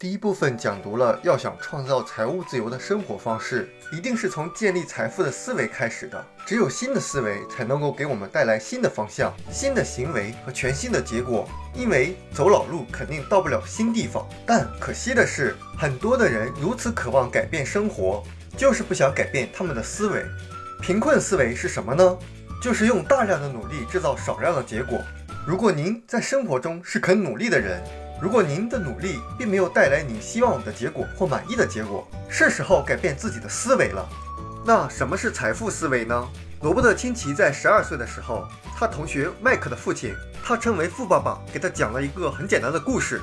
第一部分讲读了，要想创造财务自由的生活方式，一定是从建立财富的思维开始的。只有新的思维，才能够给我们带来新的方向、新的行为和全新的结果。因为走老路肯定到不了新地方。但可惜的是，很多的人如此渴望改变生活，就是不想改变他们的思维。贫困思维是什么呢？就是用大量的努力制造少量的结果。如果您在生活中是肯努力的人，如果您的努力并没有带来你希望的结果或满意的结果，是时候改变自己的思维了。那什么是财富思维呢？罗伯特清崎在十二岁的时候，他同学麦克的父亲，他称为富爸爸，给他讲了一个很简单的故事。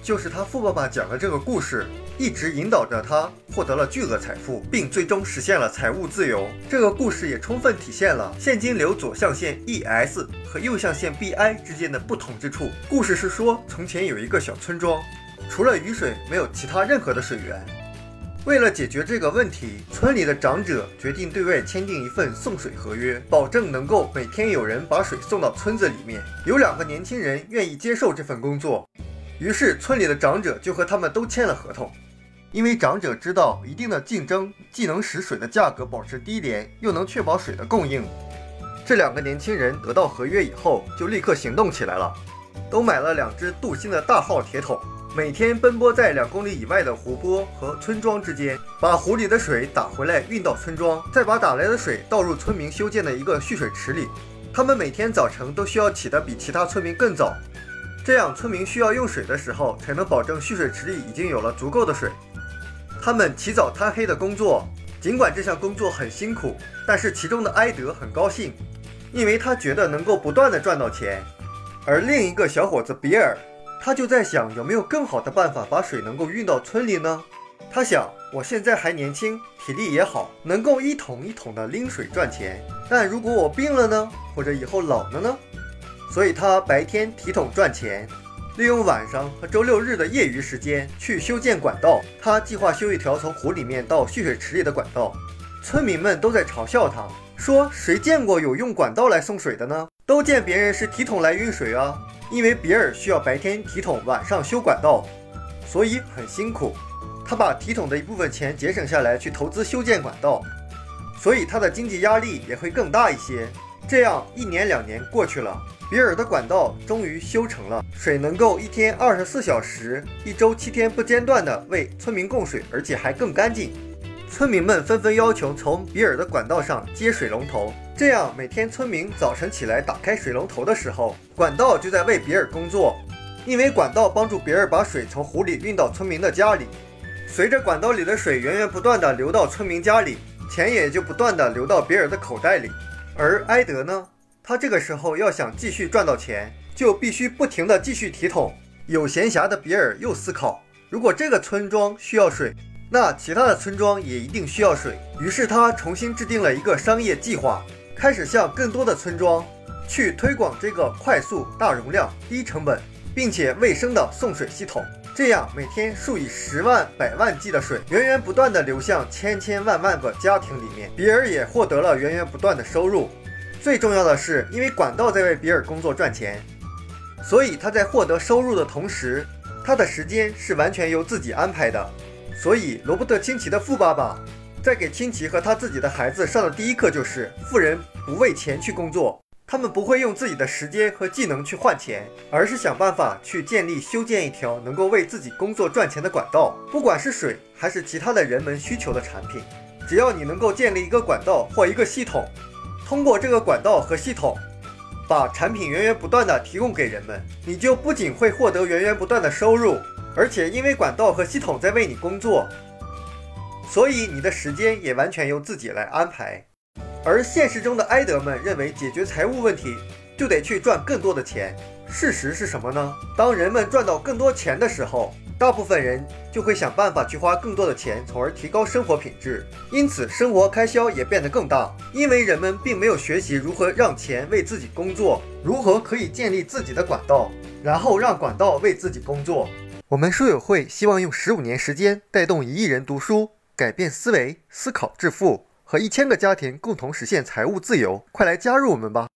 就是他富爸爸讲了这个故事，一直引导着他获得了巨额财富，并最终实现了财务自由。这个故事也充分体现了现金流左象限 ES 和右象限 BI 之间的不同之处。故事是说，从前有一个小村庄，除了雨水，没有其他任何的水源。为了解决这个问题，村里的长者决定对外签订一份送水合约，保证能够每天有人把水送到村子里面。有两个年轻人愿意接受这份工作。于是，村里的长者就和他们都签了合同，因为长者知道一定的竞争既能使水的价格保持低廉，又能确保水的供应。这两个年轻人得到合约以后，就立刻行动起来了，都买了两只镀锌的大号铁桶，每天奔波在两公里以外的湖泊和村庄之间，把湖里的水打回来运到村庄，再把打来的水倒入村民修建的一个蓄水池里。他们每天早晨都需要起得比其他村民更早。这样，村民需要用水的时候，才能保证蓄水池里已经有了足够的水。他们起早贪黑的工作，尽管这项工作很辛苦，但是其中的埃德很高兴，因为他觉得能够不断的赚到钱。而另一个小伙子比尔，他就在想有没有更好的办法把水能够运到村里呢？他想，我现在还年轻，体力也好，能够一桶一桶的拎水赚钱。但如果我病了呢？或者以后老了呢？所以他白天提桶赚钱，利用晚上和周六日的业余时间去修建管道。他计划修一条从湖里面到蓄水池里的管道。村民们都在嘲笑他，说：“谁见过有用管道来送水的呢？都见别人是提桶来运水啊。”因为比尔需要白天提桶，晚上修管道，所以很辛苦。他把提桶的一部分钱节省下来去投资修建管道，所以他的经济压力也会更大一些。这样一年两年过去了。比尔的管道终于修成了，水能够一天二十四小时、一周七天不间断地为村民供水，而且还更干净。村民们纷纷要求从比尔的管道上接水龙头，这样每天村民早晨起来打开水龙头的时候，管道就在为比尔工作。因为管道帮助比尔把水从湖里运到村民的家里，随着管道里的水源源不断地流到村民家里，钱也就不断地流到比尔的口袋里。而埃德呢？他这个时候要想继续赚到钱，就必须不停地继续提桶。有闲暇的比尔又思考：如果这个村庄需要水，那其他的村庄也一定需要水。于是他重新制定了一个商业计划，开始向更多的村庄去推广这个快速、大容量、低成本，并且卫生的送水系统。这样，每天数以十万、百万计的水源源不断地流向千千万万个家庭里面，比尔也获得了源源不断的收入。最重要的是，因为管道在为比尔工作赚钱，所以他在获得收入的同时，他的时间是完全由自己安排的。所以，罗伯特清崎的富爸爸在给清崎和他自己的孩子上的第一课就是：富人不为钱去工作，他们不会用自己的时间和技能去换钱，而是想办法去建立、修建一条能够为自己工作赚钱的管道。不管是水还是其他的人们需求的产品，只要你能够建立一个管道或一个系统。通过这个管道和系统，把产品源源不断的提供给人们，你就不仅会获得源源不断的收入，而且因为管道和系统在为你工作，所以你的时间也完全由自己来安排。而现实中的埃德们认为，解决财务问题就得去赚更多的钱。事实是什么呢？当人们赚到更多钱的时候，大部分人就会想办法去花更多的钱，从而提高生活品质，因此生活开销也变得更大。因为人们并没有学习如何让钱为自己工作，如何可以建立自己的管道，然后让管道为自己工作。我们书友会希望用十五年时间带动一亿人读书，改变思维，思考致富，和一千个家庭共同实现财务自由。快来加入我们吧！